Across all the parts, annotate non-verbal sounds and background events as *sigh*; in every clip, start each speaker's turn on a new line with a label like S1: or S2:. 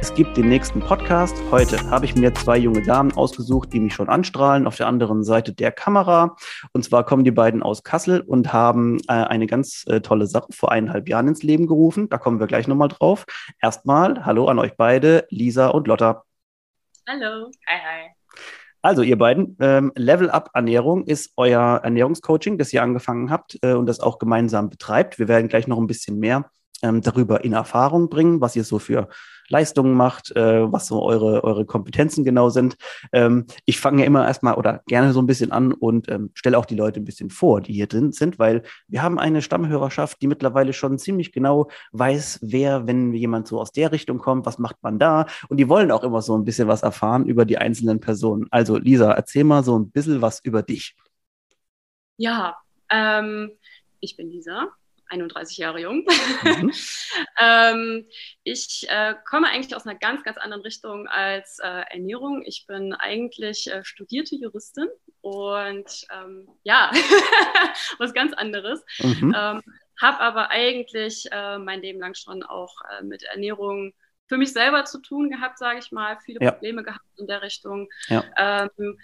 S1: Es gibt den nächsten Podcast. Heute habe ich mir zwei junge Damen ausgesucht, die mich schon anstrahlen auf der anderen Seite der Kamera. Und zwar kommen die beiden aus Kassel und haben äh, eine ganz äh, tolle Sache vor eineinhalb Jahren ins Leben gerufen. Da kommen wir gleich nochmal drauf. Erstmal Hallo an euch beide, Lisa und Lotta.
S2: Hallo. Hi, hi.
S1: Also ihr beiden, ähm, Level Up Ernährung ist euer Ernährungscoaching, das ihr angefangen habt äh, und das auch gemeinsam betreibt. Wir werden gleich noch ein bisschen mehr ähm, darüber in Erfahrung bringen, was ihr so für Leistungen macht, äh, was so eure, eure Kompetenzen genau sind. Ähm, ich fange ja immer erstmal oder gerne so ein bisschen an und ähm, stelle auch die Leute ein bisschen vor, die hier drin sind, weil wir haben eine Stammhörerschaft, die mittlerweile schon ziemlich genau weiß, wer, wenn jemand so aus der Richtung kommt, was macht man da und die wollen auch immer so ein bisschen was erfahren über die einzelnen Personen. Also Lisa, erzähl mal so ein bisschen was über dich.
S2: Ja, ähm, ich bin Lisa, 31 Jahre jung. Mhm. *laughs* ähm, ich äh, komme eigentlich aus einer ganz, ganz anderen Richtung als äh, Ernährung. Ich bin eigentlich äh, studierte Juristin und ähm, ja, *laughs* was ganz anderes. Mhm. Ähm, habe aber eigentlich äh, mein Leben lang schon auch äh, mit Ernährung für mich selber zu tun gehabt, sage ich mal, viele ja. Probleme gehabt in der Richtung. Ja. Ähm,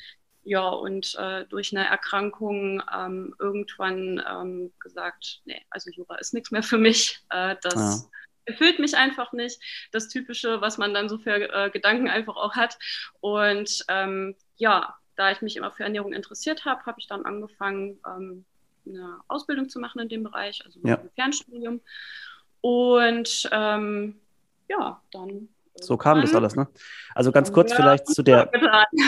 S2: ja, und äh, durch eine Erkrankung ähm, irgendwann ähm, gesagt, nee, also Jura ist nichts mehr für mich. Äh, das ja. erfüllt mich einfach nicht. Das Typische, was man dann so für äh, Gedanken einfach auch hat. Und ähm, ja, da ich mich immer für Ernährung interessiert habe, habe ich dann angefangen, ähm, eine Ausbildung zu machen in dem Bereich, also ja. ein Fernstudium. Und ähm, ja, dann
S1: so kam das alles, ne? Also ganz kurz ja, vielleicht zu der,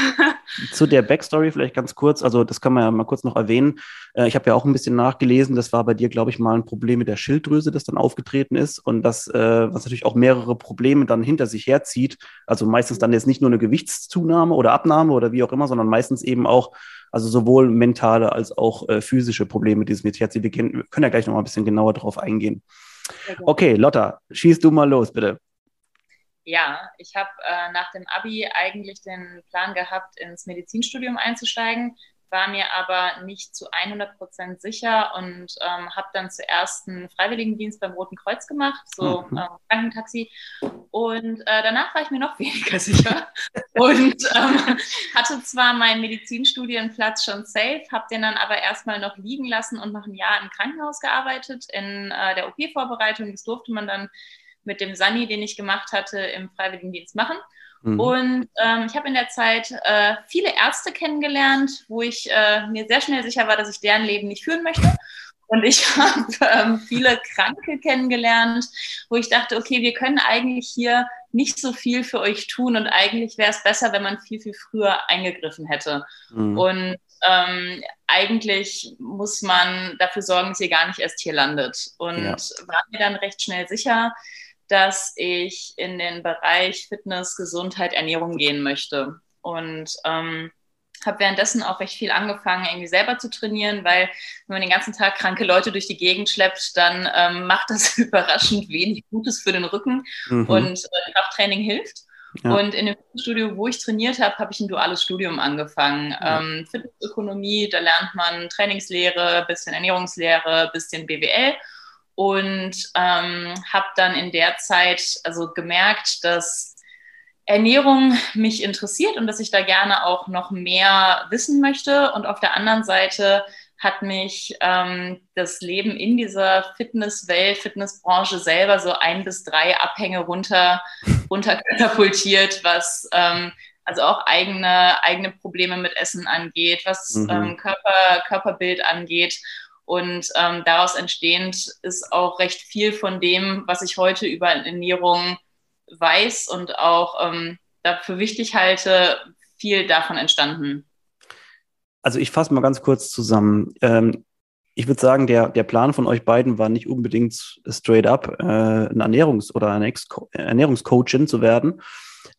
S1: *laughs* zu der Backstory, vielleicht ganz kurz, also das kann man ja mal kurz noch erwähnen. Äh, ich habe ja auch ein bisschen nachgelesen, das war bei dir, glaube ich, mal ein Problem mit der Schilddrüse, das dann aufgetreten ist und das, äh, was natürlich auch mehrere Probleme dann hinter sich herzieht. Also meistens dann jetzt nicht nur eine Gewichtszunahme oder Abnahme oder wie auch immer, sondern meistens eben auch, also sowohl mentale als auch äh, physische Probleme, die es mit herzieht. Wir können ja gleich noch mal ein bisschen genauer drauf eingehen. Okay, Lotta, schieß du mal los, bitte.
S3: Ja, ich habe äh, nach dem Abi eigentlich den Plan gehabt, ins Medizinstudium einzusteigen, war mir aber nicht zu 100 Prozent sicher und ähm, habe dann zuerst einen Freiwilligendienst beim Roten Kreuz gemacht, so mhm. ähm, Krankentaxi. Und äh, danach war ich mir noch *laughs* weniger sicher und ähm, hatte zwar meinen Medizinstudienplatz schon safe, habe den dann aber erstmal noch liegen lassen und noch ein Jahr im Krankenhaus gearbeitet in äh, der OP-Vorbereitung. Das durfte man dann mit dem Sani, den ich gemacht hatte, im Freiwilligendienst machen. Mhm. Und ähm, ich habe in der Zeit äh, viele Ärzte kennengelernt, wo ich äh, mir sehr schnell sicher war, dass ich deren Leben nicht führen möchte. Und ich *laughs* habe ähm, viele Kranke kennengelernt, wo ich dachte, okay, wir können eigentlich hier nicht so viel für euch tun und eigentlich wäre es besser, wenn man viel, viel früher eingegriffen hätte. Mhm. Und ähm, eigentlich muss man dafür sorgen, dass ihr gar nicht erst hier landet. Und ja. war mir dann recht schnell sicher, dass ich in den Bereich Fitness, Gesundheit, Ernährung gehen möchte. Und ähm, habe währenddessen auch recht viel angefangen, irgendwie selber zu trainieren, weil wenn man den ganzen Tag kranke Leute durch die Gegend schleppt, dann ähm, macht das *laughs* überraschend wenig Gutes für den Rücken mhm. und äh, Krafttraining hilft. Ja. Und in dem Studio, wo ich trainiert habe, habe ich ein duales Studium angefangen. Ja. Ähm, Fitnessökonomie, da lernt man Trainingslehre, bisschen Ernährungslehre, bisschen BWL und ähm, habe dann in der Zeit also gemerkt, dass Ernährung mich interessiert und dass ich da gerne auch noch mehr wissen möchte. Und auf der anderen Seite hat mich ähm, das Leben in dieser Fitnesswelt, Fitnessbranche selber so ein bis drei Abhänge runter, *laughs* runter katapultiert, was ähm, also auch eigene, eigene Probleme mit Essen angeht, was mhm. ähm, Körper, Körperbild angeht. Und ähm, daraus entstehend ist auch recht viel von dem, was ich heute über Ernährung weiß und auch ähm, dafür wichtig halte, viel davon entstanden.
S1: Also ich fasse mal ganz kurz zusammen. Ähm, ich würde sagen, der, der Plan von euch beiden war nicht unbedingt straight up, äh, ein Ernährungs- oder eine Ernährungscoachin zu werden.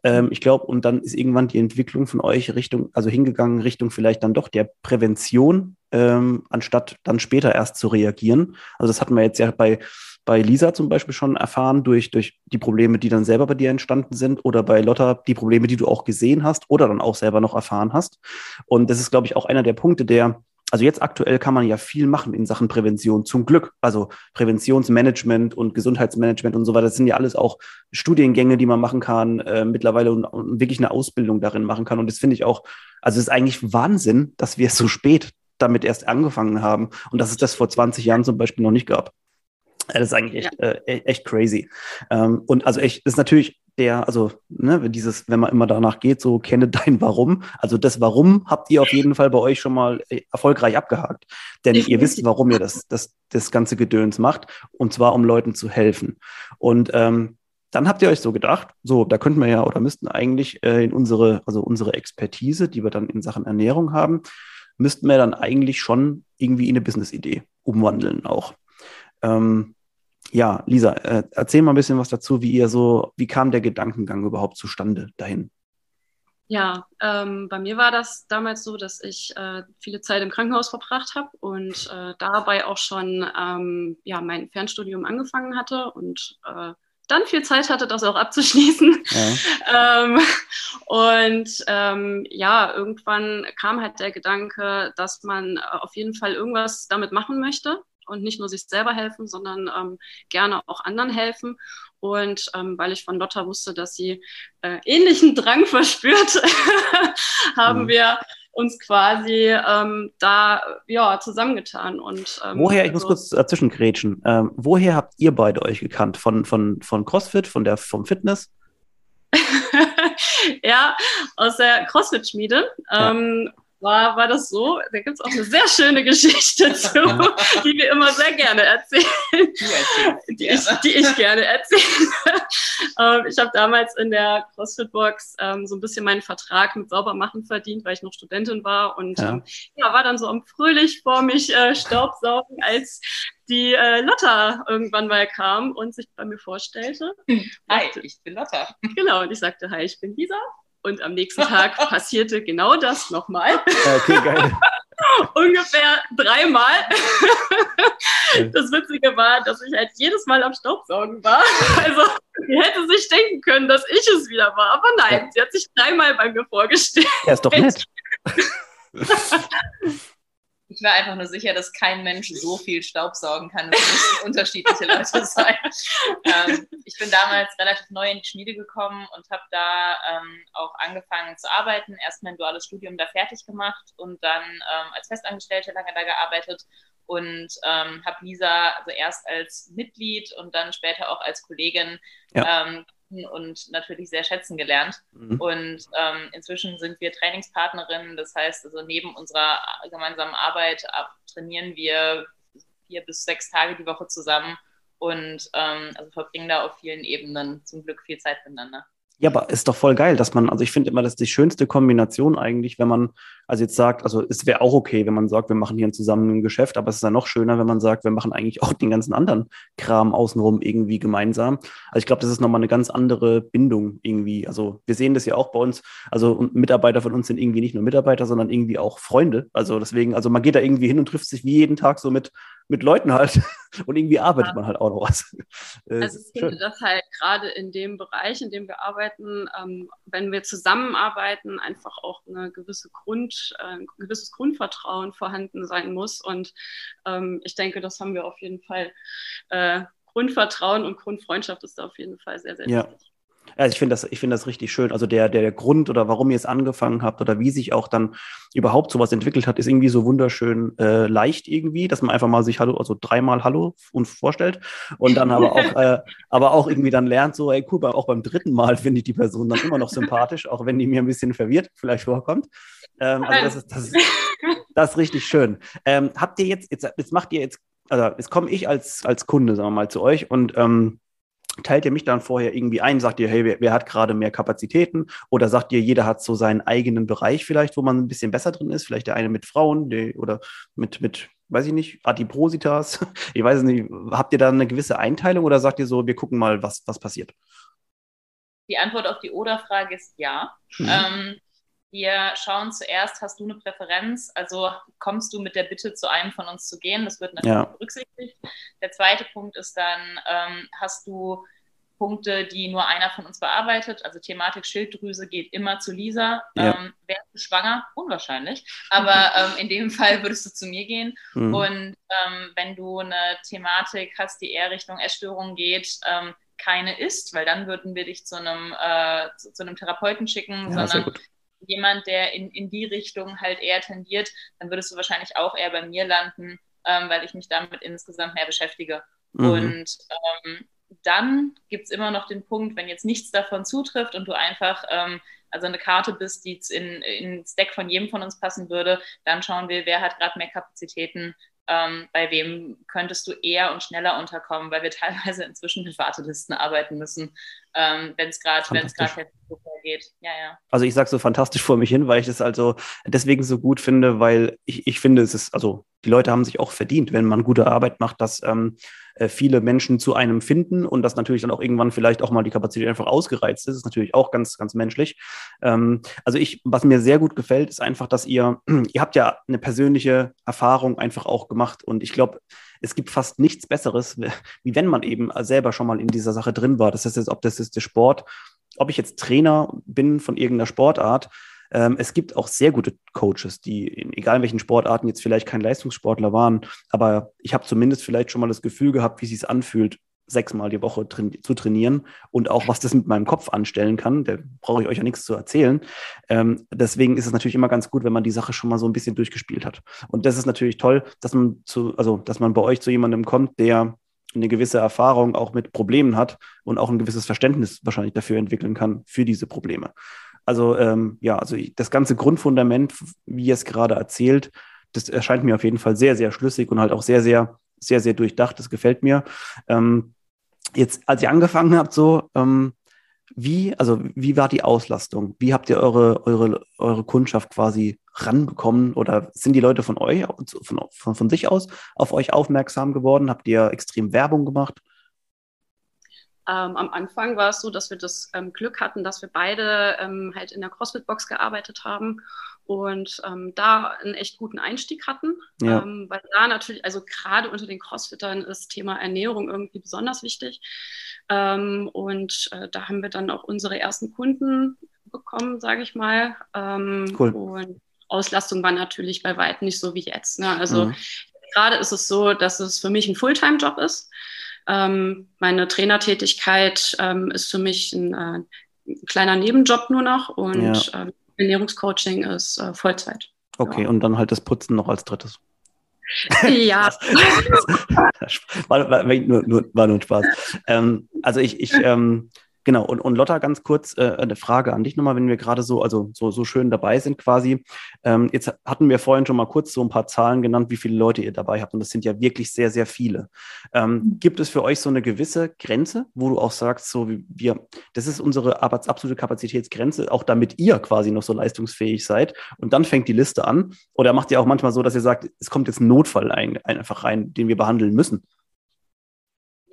S1: Ähm, ich glaube, und dann ist irgendwann die Entwicklung von euch Richtung, also hingegangen Richtung vielleicht dann doch der Prävention ähm, anstatt dann später erst zu reagieren. Also das hatten wir jetzt ja bei, bei Lisa zum Beispiel schon erfahren, durch, durch die Probleme, die dann selber bei dir entstanden sind, oder bei Lotta die Probleme, die du auch gesehen hast oder dann auch selber noch erfahren hast. Und das ist, glaube ich, auch einer der Punkte, der also jetzt aktuell kann man ja viel machen in Sachen Prävention, zum Glück. Also Präventionsmanagement und Gesundheitsmanagement und so weiter. Das sind ja alles auch Studiengänge, die man machen kann, äh, mittlerweile und, und, wirklich eine Ausbildung darin machen kann. Und das finde ich auch, also es ist eigentlich Wahnsinn, dass wir so spät damit erst angefangen haben und dass es das vor 20 Jahren zum Beispiel noch nicht gab. Das ist eigentlich echt, ja. äh, echt crazy. Ähm, und also echt, ist natürlich der, also, ne, dieses, wenn man immer danach geht, so kenne dein Warum. Also das Warum habt ihr auf jeden Fall bei euch schon mal äh, erfolgreich abgehakt. Denn ihr wisst, warum ihr das, das, das ganze Gedöns macht. Und zwar, um Leuten zu helfen. Und ähm, dann habt ihr euch so gedacht, so, da könnten wir ja oder müssten eigentlich äh, in unsere, also unsere Expertise, die wir dann in Sachen Ernährung haben, müssten wir dann eigentlich schon irgendwie in eine Business-Idee umwandeln auch. Ähm, ja, Lisa, äh, erzähl mal ein bisschen was dazu, wie ihr so, wie kam der Gedankengang überhaupt zustande dahin?
S2: Ja, ähm, bei mir war das damals so, dass ich äh, viele Zeit im Krankenhaus verbracht habe und äh, dabei auch schon ähm, ja, mein Fernstudium angefangen hatte und äh, dann viel Zeit hatte, das auch abzuschließen. Ja. *laughs* ähm, und ähm, ja, irgendwann kam halt der Gedanke, dass man auf jeden Fall irgendwas damit machen möchte und nicht nur sich selber helfen, sondern ähm, gerne auch anderen helfen. Und ähm, weil ich von Lotta wusste, dass sie äh, ähnlichen Drang verspürt, *laughs* haben mhm. wir uns quasi ähm, da ja, zusammengetan. Und,
S1: ähm, woher, ich also, muss kurz dazwischen grätschen, ähm, woher habt ihr beide euch gekannt? Von, von, von CrossFit, von der, vom Fitness? *laughs*
S2: ja, aus der CrossFit-Schmiede. Ja. Ähm, war, war das so. Da gibt es auch eine sehr schöne Geschichte *laughs* zu, die wir immer sehr gerne erzählen. Die, ich, die ich gerne erzähle. Ähm, ich habe damals in der CrossFit-Box ähm, so ein bisschen meinen Vertrag mit Saubermachen verdient, weil ich noch Studentin war und ja. Ähm, ja war dann so am fröhlich vor mich äh, Staubsaugen, als die äh, Lotta irgendwann mal kam und sich bei mir vorstellte.
S3: Hi, ich bin Lotta.
S2: Genau, und ich sagte, hi, ich bin Lisa. Und am nächsten Tag *laughs* passierte genau das nochmal.
S1: Okay, geil. *laughs*
S2: Ungefähr dreimal. das Witzige war, dass ich halt jedes Mal am Staubsaugen war. *laughs* Also, sie hätte sich denken können, dass ich es wieder war. Aber nein, ja. sie hat sich dreimal bei mir vorgestellt.
S1: Ja, ist doch nett.
S3: Ich war einfach nur sicher, dass kein Mensch so viel Staub saugen kann. Es müssen *laughs* unterschiedliche Leute sein. Ähm, ich bin damals relativ neu in die Schmiede gekommen und habe da ähm, auch angefangen zu arbeiten. Erst mein duales Studium da fertig gemacht und dann ähm, als Festangestellte lange da gearbeitet und ähm, habe Lisa also erst als Mitglied und dann später auch als Kollegin ja. Und natürlich sehr schätzen gelernt. Mhm. Und ähm, inzwischen sind wir Trainingspartnerinnen. Das heißt, also neben unserer gemeinsamen Arbeit trainieren wir vier bis sechs Tage die Woche zusammen und ähm, also verbringen da auf vielen Ebenen zum Glück viel Zeit miteinander.
S1: Ja, aber ist doch voll geil, dass man, also ich finde immer, das ist die schönste Kombination eigentlich, wenn man, also jetzt sagt, also es wäre auch okay, wenn man sagt, wir machen hier zusammen ein Geschäft, aber es ist dann noch schöner, wenn man sagt, wir machen eigentlich auch den ganzen anderen Kram außenrum irgendwie gemeinsam. Also ich glaube, das ist nochmal eine ganz andere Bindung irgendwie. Also wir sehen das ja auch bei uns, also Mitarbeiter von uns sind irgendwie nicht nur Mitarbeiter, sondern irgendwie auch Freunde. Also deswegen, also man geht da irgendwie hin und trifft sich wie jeden Tag so mit mit Leuten halt *laughs* und irgendwie arbeitet ja. man halt auch noch was. *laughs*
S2: Also ich finde das halt gerade in dem Bereich, in dem wir arbeiten, ähm, wenn wir zusammenarbeiten, einfach auch eine gewisse Grund, ein gewisses Grundvertrauen vorhanden sein muss. Und ähm, ich denke, das haben wir auf jeden Fall. Äh, Grundvertrauen und Grundfreundschaft ist da auf jeden Fall sehr, sehr
S1: ja. wichtig. Also ich finde das, ich finde das richtig schön. Also der, der, der Grund oder warum ihr es angefangen habt oder wie sich auch dann überhaupt sowas entwickelt hat, ist irgendwie so wunderschön äh, leicht irgendwie, dass man einfach mal sich Hallo, also dreimal Hallo und vorstellt und dann aber auch, äh, *laughs* aber auch irgendwie dann lernt, so, ey, cool, auch beim dritten Mal finde ich die Person dann immer noch sympathisch, auch wenn die mir ein bisschen verwirrt vielleicht vorkommt. Ähm, also das ist, das ist, das ist richtig schön. Ähm, habt ihr jetzt, jetzt, jetzt macht ihr jetzt, also jetzt komme ich als, als Kunde, sagen wir mal, zu euch und ähm, teilt ihr mich dann vorher irgendwie ein, sagt ihr, hey, wer, wer hat gerade mehr Kapazitäten? Oder sagt ihr, jeder hat so seinen eigenen Bereich vielleicht, wo man ein bisschen besser drin ist? Vielleicht der eine mit Frauen der, oder mit, mit, weiß ich nicht, Adipositas? *laughs* Ich weiß es nicht. Habt ihr da eine gewisse Einteilung oder sagt ihr so, wir gucken mal, was, was passiert?
S3: Die Antwort auf die Oder-Frage ist ja. Mhm. Ähm, Wir schauen zuerst, hast du eine Präferenz? Also kommst du mit der Bitte zu einem von uns zu gehen? Das wird natürlich ja. berücksichtigt. Der zweite Punkt ist dann, ähm, hast du Punkte, die nur einer von uns bearbeitet. Also Thematik Schilddrüse geht immer zu Lisa. Ja. Ähm, wärst du schwanger? Unwahrscheinlich. Aber *laughs* ähm, in dem Fall würdest du zu mir gehen. Mhm. Und ähm, wenn du eine Thematik hast, die eher Richtung Essstörung geht, ähm, keine ist, weil dann würden wir dich zu einem, äh, zu, zu, einem Therapeuten schicken, ja, sondern jemand, der in, in die Richtung halt eher tendiert, dann würdest du wahrscheinlich auch eher bei mir landen, ähm, weil ich mich damit insgesamt mehr beschäftige. Mhm. Und ähm, dann gibt es immer noch den Punkt, wenn jetzt nichts davon zutrifft und du einfach ähm, also eine Karte bist, die in, ins Deck von jedem von uns passen würde, dann schauen wir, wer hat gerade mehr Kapazitäten, ähm, bei wem könntest du eher und schneller unterkommen, weil wir *laughs* teilweise inzwischen mit Wartelisten arbeiten müssen, ähm, wenn es gerade wenn es gerade geht. Ja, ja.
S1: Also ich sage so fantastisch vor mich hin, weil ich es also deswegen so gut finde, weil ich, ich finde, es ist, also die Leute haben sich auch verdient, wenn man gute Arbeit macht, dass ähm, äh, viele Menschen zu einem finden und dass natürlich dann auch irgendwann vielleicht auch mal die Kapazität einfach ausgereizt ist, ist natürlich auch ganz, ganz menschlich. Ähm, also ich, was mir sehr gut gefällt, ist einfach, dass ihr, *clears throat* ihr habt ja eine persönliche Erfahrung einfach auch gemacht und ich glaube, es gibt fast nichts Besseres, wie wenn man eben selber schon mal in dieser Sache drin war. Das heißt ob das ist der Sport, ob ich jetzt Trainer bin von irgendeiner Sportart, ähm, es gibt auch sehr gute Coaches, die in egal welchen Sportarten jetzt vielleicht kein Leistungssportler waren, aber ich habe zumindest vielleicht schon mal das Gefühl gehabt, wie es sich anfühlt, sechsmal die Woche tra zu trainieren und auch was das mit meinem Kopf anstellen kann. Da brauche ich euch ja nichts zu erzählen. Ähm, deswegen ist es natürlich immer ganz gut, wenn man die Sache schon mal so ein bisschen durchgespielt hat. Und das ist natürlich toll, dass man zu, also dass man bei euch zu jemandem kommt, der eine gewisse Erfahrung auch mit Problemen hat und auch ein gewisses Verständnis wahrscheinlich dafür entwickeln kann für diese Probleme. Also ähm, ja, also das ganze Grundfundament, wie ihr es gerade erzählt, das erscheint mir auf jeden Fall sehr, sehr schlüssig und halt auch sehr, sehr, sehr, sehr durchdacht. Das gefällt mir. Ähm, jetzt, als ihr angefangen habt, so, ähm, wie, also wie war die Auslastung? Wie habt ihr eure, eure, eure Kundschaft quasi ranbekommen? Oder sind die Leute von euch, von, von, von sich aus auf euch aufmerksam geworden? Habt ihr extrem Werbung gemacht?
S2: Ähm, am Anfang war es so, dass wir das ähm, Glück hatten, dass wir beide ähm, halt in der CrossFit-Box gearbeitet haben und ähm, da einen echt guten Einstieg hatten. Ja. Ähm, weil da natürlich, also gerade unter den Crossfittern ist Thema Ernährung irgendwie besonders wichtig. Ähm, und äh, da haben wir dann auch unsere ersten Kunden bekommen, sage ich mal. cool. Und Auslastung war natürlich bei weitem nicht so wie jetzt. Ne? Also mhm. gerade ist es so, dass es für mich ein Fulltime-Job ist. Ähm, meine Trainertätigkeit ähm, ist für mich ein, äh, ein, kleiner Nebenjob nur noch und ja. Ernährungscoaching ist äh, Vollzeit.
S1: Okay, ja. und dann halt das Putzen noch als drittes. *laughs*
S2: Ja. *laughs* *laughs*
S1: war, war, war, nur, nur, war nur ein Spaß. Ähm, also ich, ich ähm, Genau, und, und Lotta, ganz kurz äh, eine Frage an dich nochmal, wenn wir gerade so, also so, so schön dabei sind quasi. Ähm, jetzt hatten wir vorhin schon mal kurz so ein paar Zahlen genannt, wie viele Leute ihr dabei habt. Und das sind ja wirklich sehr, sehr viele. Ähm, mhm. gibt es für euch so eine gewisse Grenze, wo du auch sagst, so wie wir, das ist unsere absolute Kapazitätsgrenze, auch damit ihr quasi noch so leistungsfähig seid. Und dann fängt die Liste an. Oder macht ihr auch manchmal so, dass ihr sagt, es kommt jetzt ein Notfall ein, einfach rein, den wir behandeln müssen?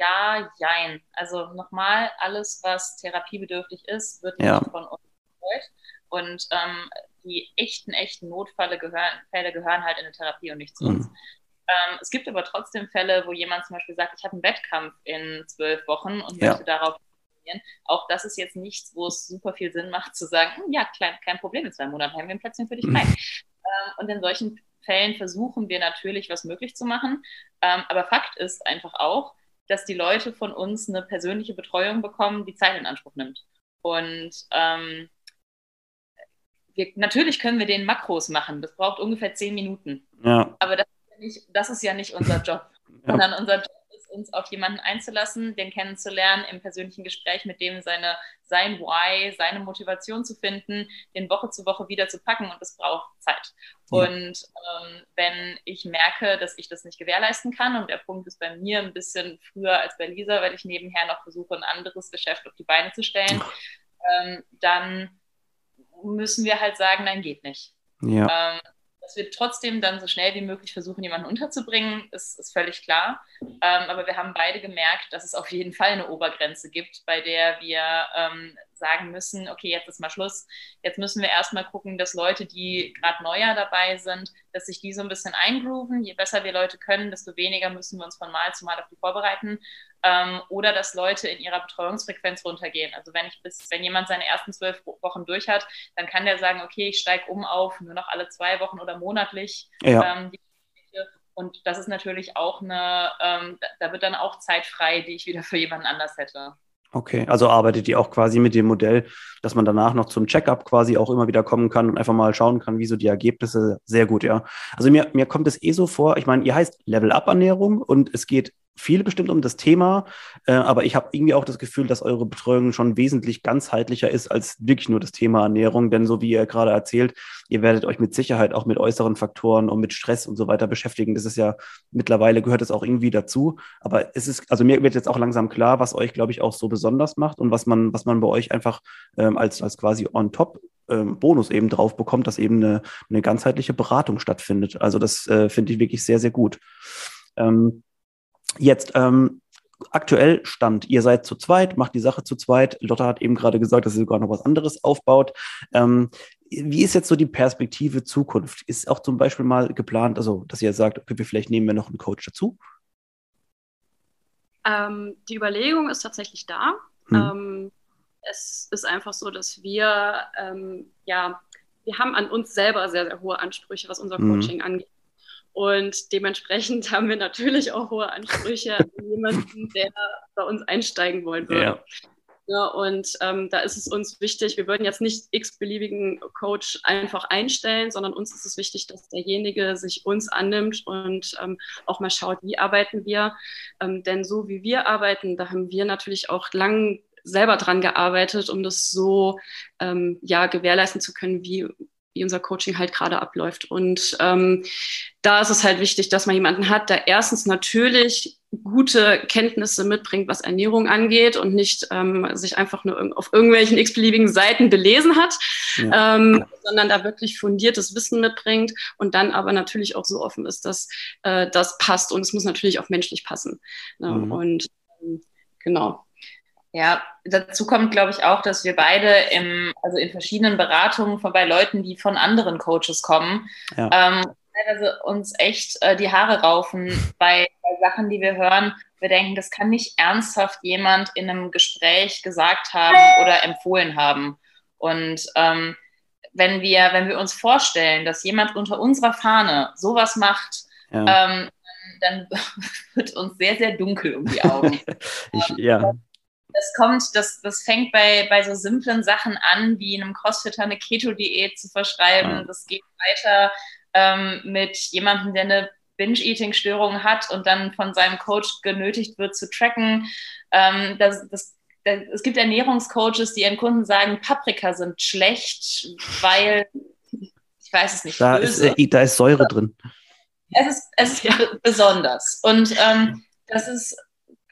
S3: Ja, jein. Also nochmal, alles, was therapiebedürftig ist, wird ja. nicht von uns betreut. Und ähm, die echten, echten Notfälle gehören, Fälle gehören halt in eine Therapie und nicht zu uns. Mhm. Ähm, es gibt aber trotzdem Fälle, wo jemand zum Beispiel sagt, ich habe einen Wettkampf in zwölf Wochen und ja. möchte darauf trainieren. Auch das ist jetzt nichts, wo es super viel Sinn macht zu sagen, hm, ja, klein, kein Problem, in zwei Monaten haben wir ein Plätzchen für dich frei. Mhm. Ähm, und in solchen Fällen versuchen wir natürlich, was möglich zu machen. Ähm, aber Fakt ist einfach auch, dass die Leute von uns eine persönliche Betreuung bekommen, die Zeit in Anspruch nimmt. Und ähm, wir, natürlich können wir den Makros machen. Das braucht ungefähr zehn Minuten. Ja. Aber das ist, ja nicht, das ist ja nicht unser Job, ja. sondern unser Job uns auf jemanden einzulassen, den kennenzulernen, im persönlichen Gespräch mit dem seine, sein Why, seine Motivation zu finden, den Woche zu Woche wieder zu packen und es braucht Zeit. Ja. Und ähm, wenn ich merke, dass ich das nicht gewährleisten kann und der Punkt ist bei mir ein bisschen früher als bei Lisa, weil ich nebenher noch versuche, ein anderes Geschäft auf die Beine zu stellen, ähm, dann müssen wir halt sagen, nein, geht nicht. Ja. Ähm, dass wir trotzdem dann so schnell wie möglich versuchen, jemanden unterzubringen, ist, ist völlig klar. Ähm, aber wir haben beide gemerkt, dass es auf jeden Fall eine Obergrenze gibt, bei der wir ähm, sagen müssen, okay, jetzt ist mal Schluss. Jetzt müssen wir erstmal gucken, dass Leute, die gerade neuer dabei sind, dass sich die so ein bisschen eingrooven. Je besser wir Leute können, desto weniger müssen wir uns von Mal zu Mal auf die vorbereiten. Ähm, oder dass Leute in ihrer Betreuungsfrequenz runtergehen. Also wenn ich bis, wenn jemand seine ersten zwölf Wochen durch hat, dann kann der sagen, okay, ich steige um auf nur noch alle zwei Wochen oder monatlich. Ja. Ähm, und das ist natürlich auch eine, ähm, da wird dann auch Zeit frei, die ich wieder für jemanden anders hätte.
S1: Okay, also arbeitet ihr auch quasi mit dem Modell, dass man danach noch zum Checkup quasi auch immer wieder kommen kann und einfach mal schauen kann, wie so die Ergebnisse. Sehr gut, ja. Also mir, mir kommt es eh so vor, ich meine, ihr heißt Level-Up-Ernährung und es geht viel bestimmt um das Thema, äh, aber ich habe irgendwie auch das Gefühl, dass eure Betreuung schon wesentlich ganzheitlicher ist als wirklich nur das Thema Ernährung. Denn so wie ihr gerade erzählt, ihr werdet euch mit Sicherheit auch mit äußeren Faktoren und mit Stress und so weiter beschäftigen. Das ist ja mittlerweile gehört es auch irgendwie dazu. Aber es ist, also mir wird jetzt auch langsam klar, was euch, glaube ich, auch so besonders macht und was man, was man bei euch einfach ähm, als, als quasi on top ähm, Bonus eben drauf bekommt, dass eben eine, eine ganzheitliche Beratung stattfindet. Also das äh, finde ich wirklich sehr, sehr gut. Ähm, Jetzt ähm, aktuell Stand. Ihr seid zu zweit, macht die Sache zu zweit. Lotta hat eben gerade gesagt, dass sie sogar noch was anderes aufbaut. Ähm, wie ist jetzt so die Perspektive Zukunft? Ist auch zum Beispiel mal geplant, also dass ihr sagt, okay, vielleicht nehmen wir noch einen Coach dazu?
S2: Ähm, die Überlegung ist tatsächlich da. Hm. Ähm, es ist einfach so, dass wir, ähm, ja, wir haben an uns selber sehr, sehr hohe Ansprüche, was unser hm. Coaching angeht. Und dementsprechend *laughs* haben wir natürlich auch hohe Ansprüche an jemanden, der bei uns einsteigen wollen würde. Ja. Ja, und ähm, da ist es uns wichtig, wir würden jetzt nicht x-beliebigen Coach einfach einstellen, sondern uns ist es wichtig, dass derjenige sich uns annimmt und ähm, auch mal schaut, wie arbeiten wir. Ähm, denn so wie wir arbeiten, da haben wir natürlich auch lang selber dran gearbeitet, um das so ähm, ja, gewährleisten zu können, wie wie unser Coaching halt gerade abläuft. Und ähm, da ist es halt wichtig, dass man jemanden hat, der erstens natürlich gute Kenntnisse mitbringt, was Ernährung angeht und nicht ähm, sich einfach nur auf irgendwelchen x-beliebigen Seiten belesen hat, ja. ähm, sondern da wirklich fundiertes Wissen mitbringt und dann aber natürlich auch so offen ist, dass äh, das passt und es muss natürlich auch menschlich passen. Ne? Mhm. Und ähm, genau.
S3: Ja, dazu kommt, glaube ich, auch, dass wir beide im, also in verschiedenen Beratungen von bei Leuten, die von anderen Coaches kommen, ja. ähm, teilweise uns echt äh, die Haare raufen *laughs* bei, bei, Sachen, die wir hören. Wir denken, das kann nicht ernsthaft jemand in einem Gespräch gesagt haben oder empfohlen haben. Und ähm, wenn wir, wenn wir uns vorstellen, dass jemand unter unserer Fahne sowas macht, ja. ähm, dann *laughs* wird uns sehr, sehr dunkel um die Augen. *laughs*
S1: ich, ja
S3: das kommt, das, das fängt bei, bei so simplen Sachen an, wie einem Crossfitter eine Keto-Diät zu verschreiben. Ja. Das geht weiter ähm, mit jemandem, der eine Binge-Eating-Störung hat und dann von seinem Coach genötigt wird zu tracken. Ähm, das, das, das, es gibt Ernährungscoaches, die ihren Kunden sagen, Paprika sind schlecht, weil ich weiß es nicht.
S1: Da, ist, äh, da ist Säure drin.
S3: Es ist, es ist ja. besonders. Und ähm, das ist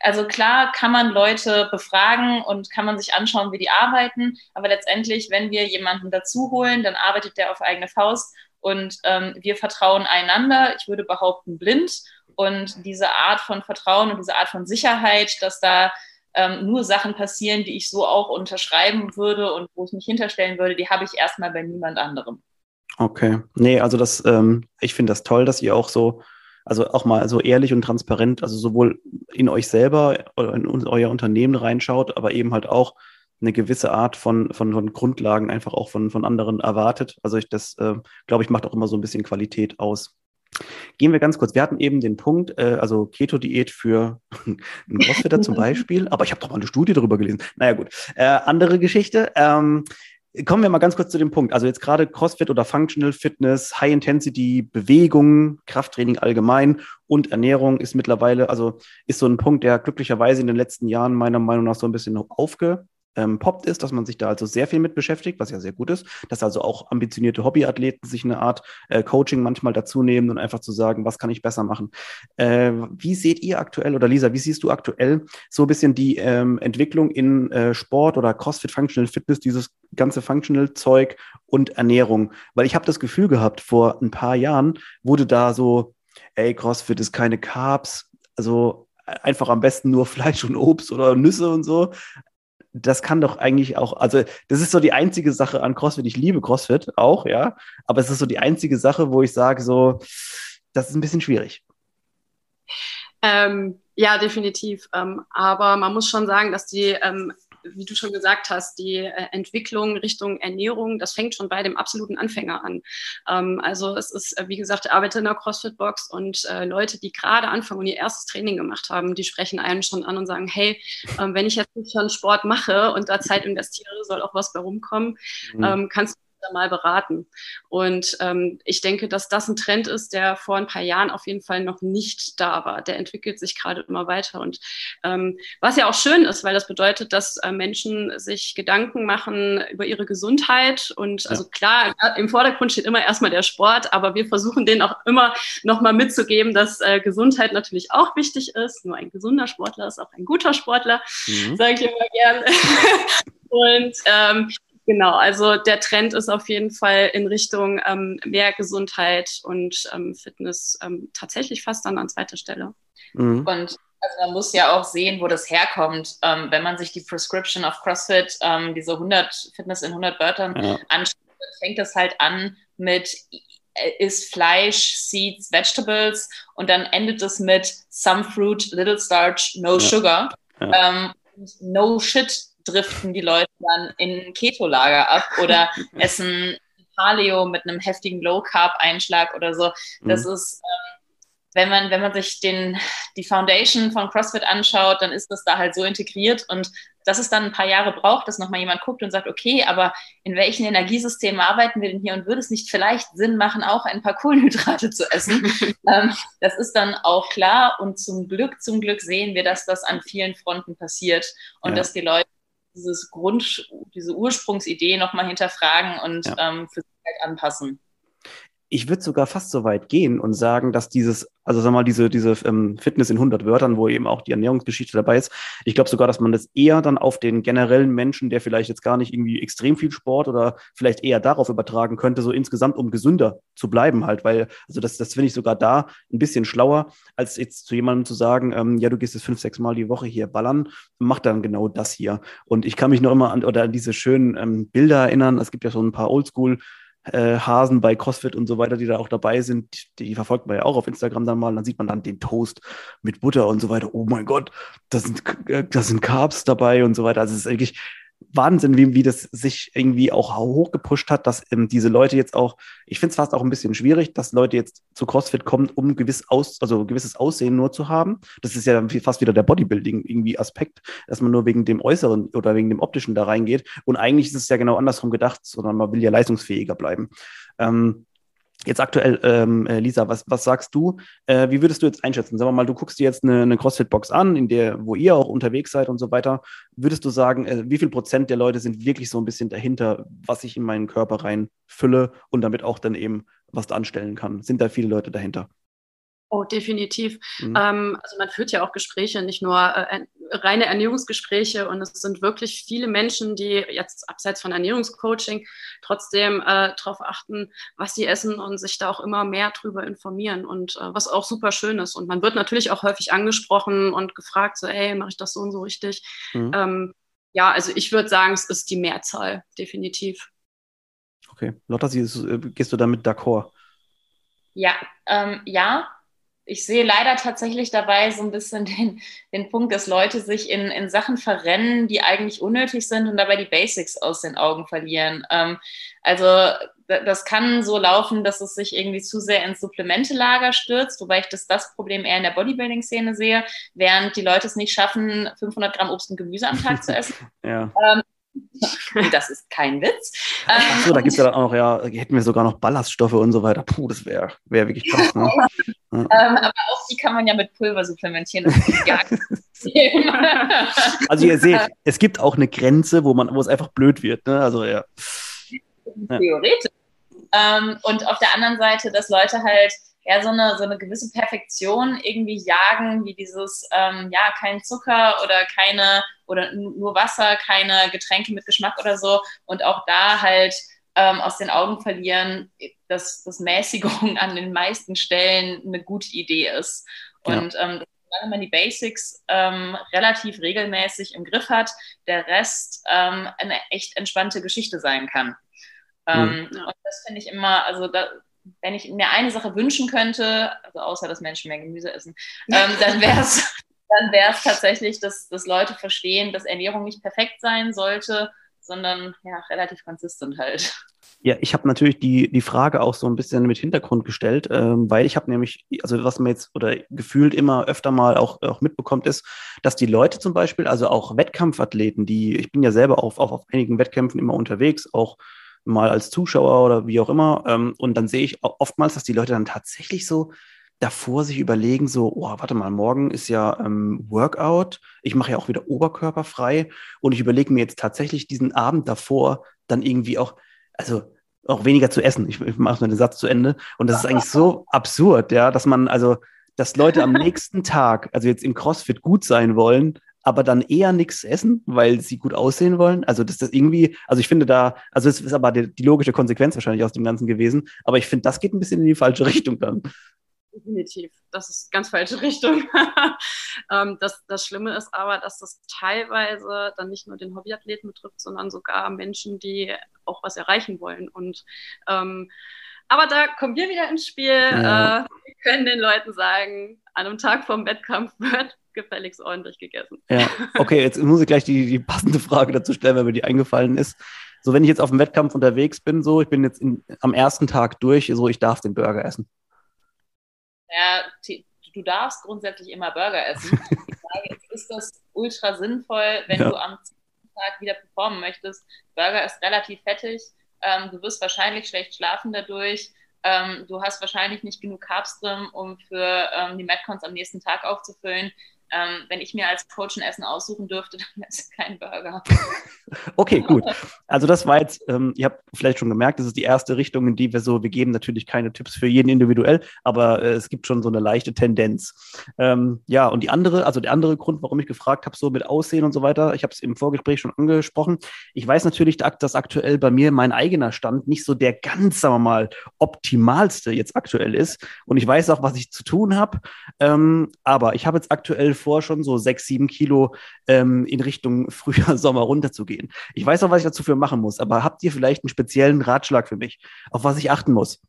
S3: also klar kann man Leute befragen und kann man sich anschauen, wie die arbeiten, aber letztendlich, wenn wir jemanden dazu holen, dann arbeitet der auf eigene Faust und ähm, wir vertrauen einander, ich würde behaupten blind und diese Art von Vertrauen und diese Art von Sicherheit, dass da ähm, nur Sachen passieren, die ich so auch unterschreiben würde und wo ich mich hinterstellen würde, die habe ich erstmal bei niemand anderem.
S1: Okay. Nee, also das, ähm, ich finde das toll, dass ihr auch so also auch mal so ehrlich und transparent, also sowohl in euch selber oder in euer Unternehmen reinschaut, aber eben halt auch eine gewisse Art von, von, von Grundlagen einfach auch von, von anderen erwartet. Also ich das, äh, glaube ich, macht auch immer so ein bisschen Qualität aus. Gehen wir ganz kurz. Wir hatten eben den Punkt, äh, also Keto-Diät für *laughs* einen Crossfitter zum *laughs* Beispiel, aber ich habe doch mal eine Studie darüber gelesen. Naja gut, äh, andere Geschichte. Ähm, Kommen wir mal ganz kurz zu dem Punkt. Also jetzt gerade CrossFit oder Functional Fitness, High Intensity, Bewegung, Krafttraining allgemein und Ernährung ist mittlerweile, also ist so ein Punkt, der glücklicherweise in den letzten Jahren meiner Meinung nach so ein bisschen aufge, ähm, poppt ist, dass man sich da also sehr viel mit beschäftigt, was ja sehr gut ist, dass also auch ambitionierte Hobbyathleten sich eine Art äh, Coaching manchmal dazu nehmen und einfach zu sagen, was kann ich besser machen. Äh, wie seht ihr aktuell oder Lisa, wie siehst du aktuell so ein bisschen die ähm, Entwicklung in äh, Sport oder CrossFit Functional Fitness, dieses ganze Functional Zeug und Ernährung? Weil ich habe das Gefühl gehabt, vor ein paar Jahren wurde da so, ey, CrossFit ist keine Carbs, also einfach am besten nur *laughs* Fleisch und Obst oder Nüsse und so das kann doch eigentlich auch, also das ist so die einzige Sache an CrossFit. Ich liebe CrossFit auch, ja, aber es ist so die einzige Sache, wo ich sage, so, das ist ein bisschen schwierig.
S2: Ähm, ja, definitiv. Ähm, aber man muss schon sagen, dass die ähm, wie du schon gesagt hast, die äh, Entwicklung Richtung Ernährung, das fängt schon bei dem absoluten Anfänger an. Ähm, also es ist, äh, wie gesagt, ich arbeite in der CrossFit-Box und äh, Leute, die gerade anfangen und ihr erstes Training gemacht haben, die sprechen einen schon an und sagen, hey, ähm, wenn ich jetzt schon Sport mache und da Zeit investiere, soll auch was bei rumkommen. Mhm. Ähm, kannst du da mal beraten. Und ähm, ich denke, dass das ein Trend ist, der vor ein paar Jahren auf jeden Fall noch nicht da war. Der entwickelt sich gerade immer weiter. Und ähm, was ja auch schön ist, weil das bedeutet, dass äh, Menschen sich Gedanken machen über ihre Gesundheit. Und ja. also klar, im Vordergrund steht immer erstmal der Sport, aber wir versuchen denen auch immer nochmal mitzugeben, dass äh, Gesundheit natürlich auch wichtig ist. Nur ein gesunder Sportler ist auch ein guter Sportler, mhm. sage ich immer gern. *laughs* Und ähm, Genau, also der Trend ist auf jeden Fall in Richtung ähm, mehr Gesundheit und ähm, Fitness ähm, tatsächlich fast dann an zweiter Stelle.
S3: Mhm. Und also man muss ja auch sehen, wo das herkommt. Ähm, wenn man sich die Prescription of CrossFit, ähm, diese 100 Fitness in 100 Wörtern ja. anschaut, fängt das halt an mit äh, ist Fleisch, Seeds, Vegetables und dann endet es mit some fruit, little starch, no ja. sugar. Ja. Ähm, no shit driften die Leute dann in Keto-Lager ab oder *laughs* essen Paleo mit einem heftigen Low-Carb-Einschlag oder so. Das mhm. ist, ähm, wenn man, wenn man sich den, die Foundation von CrossFit anschaut, dann ist das da halt so integriert und dass es dann ein paar Jahre braucht, dass nochmal jemand guckt und sagt, okay, aber in welchen Energiesystemen arbeiten wir denn hier und würde es nicht vielleicht Sinn machen, auch ein paar Kohlenhydrate zu essen? *laughs* ähm, das ist dann auch klar und zum Glück, zum Glück sehen wir, dass das an vielen Fronten passiert und ja. dass die Leute dieses Grund, diese Ursprungsidee nochmal hinterfragen und ja. ähm, für sich halt anpassen
S1: ich würde sogar fast so weit gehen und sagen, dass dieses, also sag mal, diese, diese ähm, Fitness in 100 Wörtern, wo eben auch die Ernährungsgeschichte dabei ist, ich glaube sogar, dass man das eher dann auf den generellen Menschen, der vielleicht jetzt gar nicht irgendwie extrem viel Sport oder vielleicht eher darauf übertragen könnte, so insgesamt, um gesünder zu bleiben halt, weil, also das, das finde ich sogar da ein bisschen schlauer, als jetzt zu jemandem zu sagen, ähm, ja, du gehst jetzt fünf, sechs Mal die Woche hier ballern, mach dann genau das hier. Und ich kann mich noch immer an, oder an diese schönen ähm, Bilder erinnern, es gibt ja so ein paar Oldschool- äh, Hasen bei CrossFit und so weiter, die da auch dabei sind, die, die verfolgt man ja auch auf Instagram dann mal, dann sieht man dann den Toast mit Butter und so weiter. Oh mein Gott, da sind, äh, da sind Carbs dabei und so weiter. Also es ist eigentlich, Wahnsinn, wie, wie das sich irgendwie auch hochgepusht hat, dass ähm, diese Leute jetzt auch, ich finde es fast auch ein bisschen schwierig, dass Leute jetzt zu CrossFit kommen, um gewiss aus, also gewisses Aussehen nur zu haben. Das ist ja dann fast wieder der Bodybuilding irgendwie Aspekt, dass man nur wegen dem Äußeren oder wegen dem Optischen da reingeht. Und eigentlich ist es ja genau andersrum gedacht, sondern man will ja leistungsfähiger bleiben. Ähm, Jetzt aktuell, ähm, äh, Lisa, was, was sagst du? Äh, wie würdest du jetzt einschätzen? Sagen wir mal, du guckst dir jetzt eine, eine CrossFit-Box an, in der, wo ihr auch unterwegs seid und so weiter. Würdest du sagen, äh, wie viel Prozent der Leute sind wirklich so ein bisschen dahinter, was ich in meinen Körper reinfülle und damit auch dann eben was anstellen kann? Sind da viele Leute dahinter?
S2: Oh, definitiv. Mhm. Ähm, also man führt ja auch Gespräche, nicht nur äh, reine Ernährungsgespräche und es sind wirklich viele Menschen, die jetzt abseits von Ernährungscoaching trotzdem äh, darauf achten, was sie essen und sich da auch immer mehr drüber informieren und äh, was auch super schön ist. Und man wird natürlich auch häufig angesprochen und gefragt, so, hey, mache ich das so und so richtig? Mhm. Ähm, ja, also ich würde sagen, es ist die Mehrzahl, definitiv.
S1: Okay. Lotta, äh, gehst du damit d'accord?
S3: Ja, ähm, ja, ich sehe leider tatsächlich dabei so ein bisschen *laughs* den, den Punkt, dass Leute sich in, in Sachen verrennen, die eigentlich unnötig sind und dabei die Basics aus den Augen verlieren. Ähm, also das kann so laufen, dass es sich irgendwie zu sehr ins Supplementelager stürzt, wobei ich das, das Problem eher in der Bodybuilding-Szene sehe, während die Leute es nicht schaffen, 500 Gramm Obst und Gemüse am Tag zu essen. *laughs* ja. ähm, *laughs* das ist kein Witz.
S1: Ach so, da gibt es ja dann auch noch, ja, hätten wir sogar noch Ballaststoffe und so weiter. Puh, das wäre wär wirklich krass. Ne? *laughs*
S3: Ja. Ähm, aber auch die kann man ja mit Pulver supplementieren. *laughs*
S1: Also ihr seht, es gibt auch eine Grenze, wo man, wo es einfach blöd wird. Ne? Also ja.
S3: Theoretisch. Ähm, und auf der anderen Seite, dass Leute halt ja so eine, so eine gewisse Perfektion irgendwie jagen, wie dieses, ähm, ja, kein Zucker oder keine, oder nur Wasser, keine Getränke mit Geschmack oder so. Und auch da halt ähm, aus den Augen verlieren, dass, dass Mäßigung *laughs* an den meisten Stellen eine gute Idee ist. Und ja. ähm, solange man die Basics ähm, relativ regelmäßig im Griff hat, der Rest ähm, eine echt entspannte Geschichte sein kann. Ähm, mhm. Und das finde ich immer, also da, wenn ich mir eine Sache wünschen könnte, also außer dass Menschen mehr Gemüse essen, ähm, dann wäre es *laughs* dann wäre es tatsächlich, dass, dass Leute verstehen, dass Ernährung nicht perfekt sein sollte, sondern ja, relativ konsistent halt.
S1: Ja, ich habe natürlich die, die Frage auch so ein bisschen mit Hintergrund gestellt, ähm, weil ich habe nämlich, also was man jetzt oder gefühlt immer öfter mal auch, auch mitbekommt, ist, dass die Leute zum Beispiel, also auch Wettkampfathleten, die, ich bin ja selber auch, auch auf einigen Wettkämpfen immer unterwegs, auch mal als Zuschauer oder wie auch immer, ähm, und dann sehe ich oftmals, dass die Leute dann tatsächlich so davor sich überlegen, so, oh, warte mal, morgen ist ja ähm, Workout, ich mache ja auch wieder Oberkörper frei und ich überlege mir jetzt tatsächlich diesen Abend davor dann irgendwie auch, also auch weniger zu essen. Ich, ich mache nur den Satz zu Ende. Und das ist eigentlich so *laughs* absurd, ja, dass man, also, dass Leute am nächsten Tag, also jetzt im CrossFit gut sein wollen, aber dann eher nichts essen, weil sie gut aussehen wollen. Also das ist irgendwie, also ich finde da, also es ist aber die, die logische Konsequenz wahrscheinlich aus dem Ganzen gewesen, aber ich finde, das geht ein bisschen in die falsche Richtung dann.
S2: Definitiv. Das ist ganz falsche Richtung. *laughs* ähm, das, das Schlimme ist aber, dass das teilweise dann nicht nur den Hobbyathleten betrifft, sondern sogar Menschen, die auch was erreichen wollen. Und ähm, aber da kommen wir wieder ins Spiel. Ja. Äh, wir können den Leuten sagen, an einem Tag vom Wettkampf wird *laughs* gefälligst ordentlich gegessen.
S1: Ja, okay, jetzt muss ich gleich die, die passende Frage dazu stellen, weil mir die eingefallen ist. So, wenn ich jetzt auf dem Wettkampf unterwegs bin, so, ich bin jetzt in, am ersten Tag durch, so, ich darf den Burger essen
S3: ja, du darfst grundsätzlich immer Burger essen. *laughs* Die Frage ist, ist das ultra sinnvoll, wenn ja. du am Tag wieder performen möchtest? Burger ist relativ fettig. Ähm, du wirst wahrscheinlich schlecht schlafen dadurch. Ähm, du hast wahrscheinlich nicht genug Carbs drin, um für ähm, die Metcons am nächsten Tag aufzufüllen. Ähm, wenn ich mir als Coach ein Essen aussuchen dürfte, *laughs* dann wäre es kein Burger.
S1: okay, gut. Also das war jetzt, ähm, ihr habt vielleicht schon gemerkt, das ist die erste Richtung, in die wir so, wir geben natürlich keine Tipps für jeden individuell, aber äh, es gibt schon so eine leichte Tendenz. Ähm, ja, und die andere, also der andere Grund, warum ich gefragt habe, so mit Aussehen und so weiter, ich habe es im Vorgespräch schon angesprochen. Ich weiß natürlich, dass aktuell bei mir mein eigener Stand nicht so der ganz, sagen wir mal, optimalste jetzt aktuell ist. Und ich weiß auch, was ich zu tun habe. Ähm, aber ich habe jetzt aktuell vor, schon so sechs, sieben Kilo ähm, in Richtung *laughs* Frühjahr, Sommer runterzugehen. Ich weiß auch, was ich dazu für machen muss, aber habt ihr vielleicht einen speziellen Ratschlag für mich, auf was ich achten muss?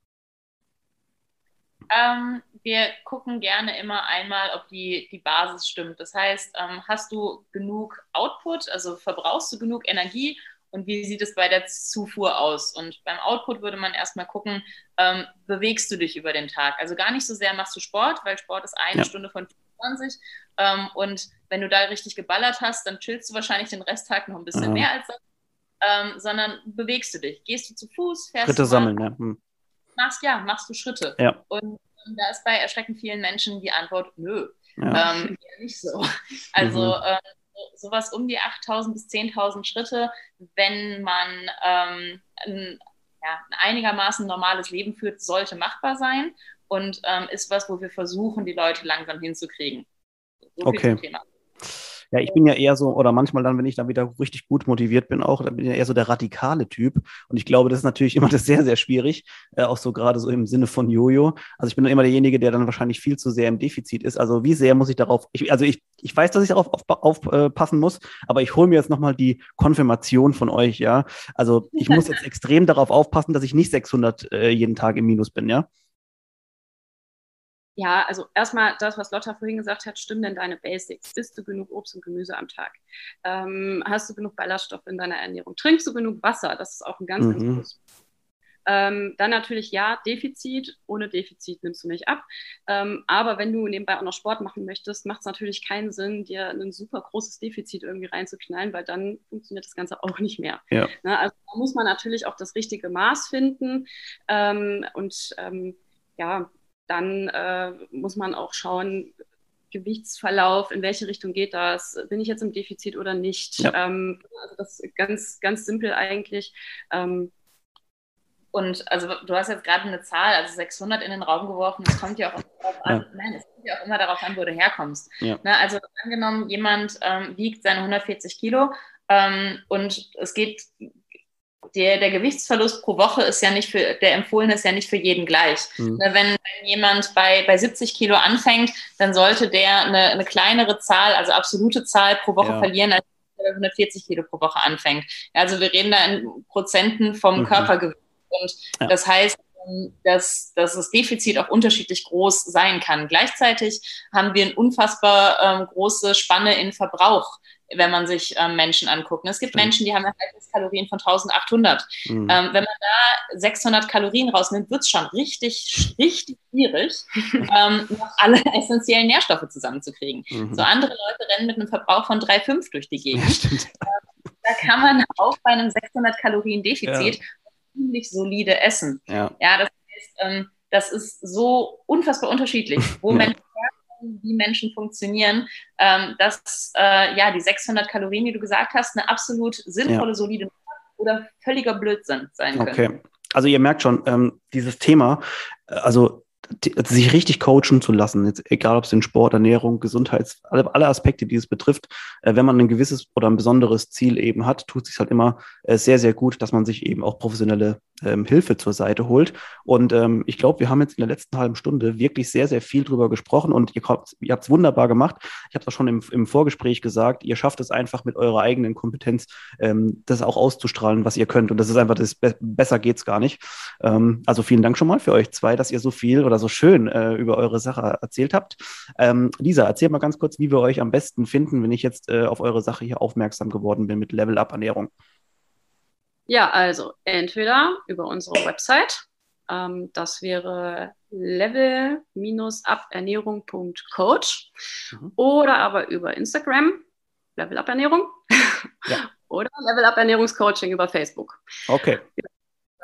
S3: Ähm, wir gucken gerne immer einmal, ob die, die Basis stimmt. Das heißt, ähm, hast du genug Output, also verbrauchst du genug Energie und wie sieht es bei der Zufuhr aus? Und beim Output würde man erstmal gucken, ähm, bewegst du dich über den Tag? Also gar nicht so sehr machst du Sport, weil Sport ist eine ja. Stunde von 20. Ähm, und wenn du da richtig geballert hast, dann chillst du wahrscheinlich den Resttag noch ein bisschen mhm. mehr als das. Ähm, sondern bewegst du dich. Gehst du zu Fuß, fährst
S1: Schritte
S3: du
S1: sammeln, ja. Hm.
S3: Machst, ja, machst du Schritte.
S1: Ja.
S3: Und ähm, da ist bei erschreckend vielen Menschen die Antwort, nö. Ja. Ähm, *laughs* nicht so. Also mhm. äh, sowas um die 8.000 bis 10.000 Schritte, wenn man ähm, ein, ja, ein einigermaßen normales Leben führt, sollte machbar sein und ähm, ist was, wo wir versuchen, die Leute langsam hinzukriegen.
S1: So okay. Ja, ich bin ja eher so, oder manchmal dann, wenn ich dann wieder richtig gut motiviert bin, auch, dann bin ich ja eher so der radikale Typ. Und ich glaube, das ist natürlich *laughs* immer das sehr, sehr schwierig, äh, auch so gerade so im Sinne von Jojo. Also ich bin immer derjenige, der dann wahrscheinlich viel zu sehr im Defizit ist. Also wie sehr muss ich darauf, ich, also ich, ich weiß, dass ich darauf aufpassen auf, äh, muss, aber ich hole mir jetzt nochmal die Konfirmation von euch, ja. Also ich *laughs* muss jetzt extrem darauf aufpassen, dass ich nicht 600 äh, jeden Tag im Minus bin, ja.
S2: Ja, also erstmal das, was Lotta vorhin gesagt hat, stimmen denn deine Basics? Isst du genug Obst und Gemüse am Tag? Ähm, hast du genug Ballaststoffe in deiner Ernährung? Trinkst du genug Wasser? Das ist auch ein ganz, mhm. ganz großes ähm, dann natürlich ja, Defizit. Ohne Defizit nimmst du nicht ab. Ähm, aber wenn du nebenbei auch noch Sport machen möchtest, macht es natürlich keinen Sinn, dir ein super großes Defizit irgendwie reinzuknallen, weil dann funktioniert das Ganze auch nicht mehr.
S1: Ja.
S2: Ne? Also da muss man natürlich auch das richtige Maß finden. Ähm, und ähm, ja, dann äh, muss man auch schauen, Gewichtsverlauf, in welche Richtung geht das? Bin ich jetzt im Defizit oder nicht? Ja. Ähm, also das ist ganz, ganz simpel eigentlich. Ähm,
S3: und also du hast jetzt gerade eine Zahl, also 600 in den Raum geworfen. Es kommt ja auch darauf an, ja. nein, es kommt ja auch immer darauf an, wo du herkommst. Ja. Ne, also angenommen, jemand ähm, wiegt seine 140 Kilo ähm, und es geht der, der Gewichtsverlust pro Woche ist ja nicht für, der empfohlene ist ja nicht für jeden gleich. Mhm. Ne, wenn, wenn, jemand bei, bei 70 Kilo anfängt, dann sollte der eine, eine kleinere Zahl, also absolute Zahl pro Woche ja. verlieren, als 140 Kilo pro Woche anfängt. Also wir reden da in Prozenten vom mhm. Körpergewicht. Und ja. das heißt, dass, dass das Defizit auch unterschiedlich groß sein kann. Gleichzeitig haben wir eine unfassbar ähm, große Spanne in Verbrauch wenn man sich ähm, Menschen anguckt. es gibt. Menschen, die haben Erhaltungskalorien von 1800. Mhm. Ähm, wenn man da 600 Kalorien rausnimmt, wird es schon richtig, richtig schwierig, *laughs* ähm, noch alle essentiellen Nährstoffe zusammenzukriegen. Mhm. So andere Leute rennen mit einem Verbrauch von 3,5 durch die Gegend. Ja, da kann man auch bei einem 600 Kalorien Defizit ja. Ziemlich solide essen. Ja, ja das heißt, ähm, das ist so unfassbar unterschiedlich, wo *laughs* Menschen wie Menschen funktionieren, ähm, dass äh, ja die 600 Kalorien, die du gesagt hast, eine absolut sinnvolle, ja. solide oder völliger Blödsinn sein können. Okay.
S1: Also ihr merkt schon, ähm, dieses Thema, äh, also sich richtig coachen zu lassen, jetzt egal ob es den Sport, Ernährung, Gesundheits, alle, alle Aspekte, die es betrifft, äh, wenn man ein gewisses oder ein besonderes Ziel eben hat, tut es sich halt immer äh, sehr, sehr gut, dass man sich eben auch professionelle ähm, Hilfe zur Seite holt. Und ähm, ich glaube, wir haben jetzt in der letzten halben Stunde wirklich sehr, sehr viel drüber gesprochen und ihr, ihr habt es wunderbar gemacht. Ich habe es auch schon im, im Vorgespräch gesagt, ihr schafft es einfach mit eurer eigenen Kompetenz, ähm, das auch auszustrahlen, was ihr könnt. Und das ist einfach, das besser geht's gar nicht. Ähm, also vielen Dank schon mal für euch zwei, dass ihr so viel oder so schön äh, über eure Sache erzählt habt. Ähm, Lisa, erzähl mal ganz kurz, wie wir euch am besten finden, wenn ich jetzt äh, auf eure Sache hier aufmerksam geworden bin mit Level Up Ernährung.
S2: Ja, also entweder über unsere Website, ähm, das wäre level-abernährung.coach mhm. oder aber über Instagram, Level Up Ernährung ja. *laughs* oder Level Up Ernährungscoaching über Facebook.
S1: Okay.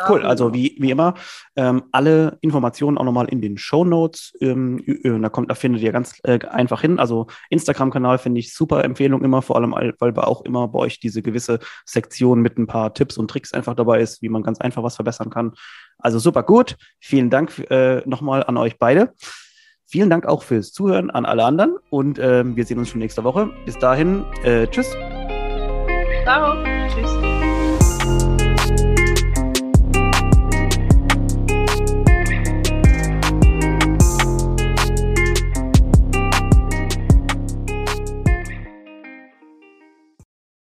S1: Cool, also wie, wie immer, ähm, alle Informationen auch nochmal in den Show Notes. Ähm, da, kommt, da findet ihr ganz äh, einfach hin. Also Instagram-Kanal finde ich super Empfehlung immer, vor allem, weil wir auch immer bei euch diese gewisse Sektion mit ein paar Tipps und Tricks einfach dabei ist, wie man ganz einfach was verbessern kann. Also super gut. Vielen Dank äh, nochmal an euch beide. Vielen Dank auch fürs Zuhören an alle anderen und äh, wir sehen uns schon nächste Woche. Bis dahin, äh, tschüss.
S2: Ciao. Tschüss.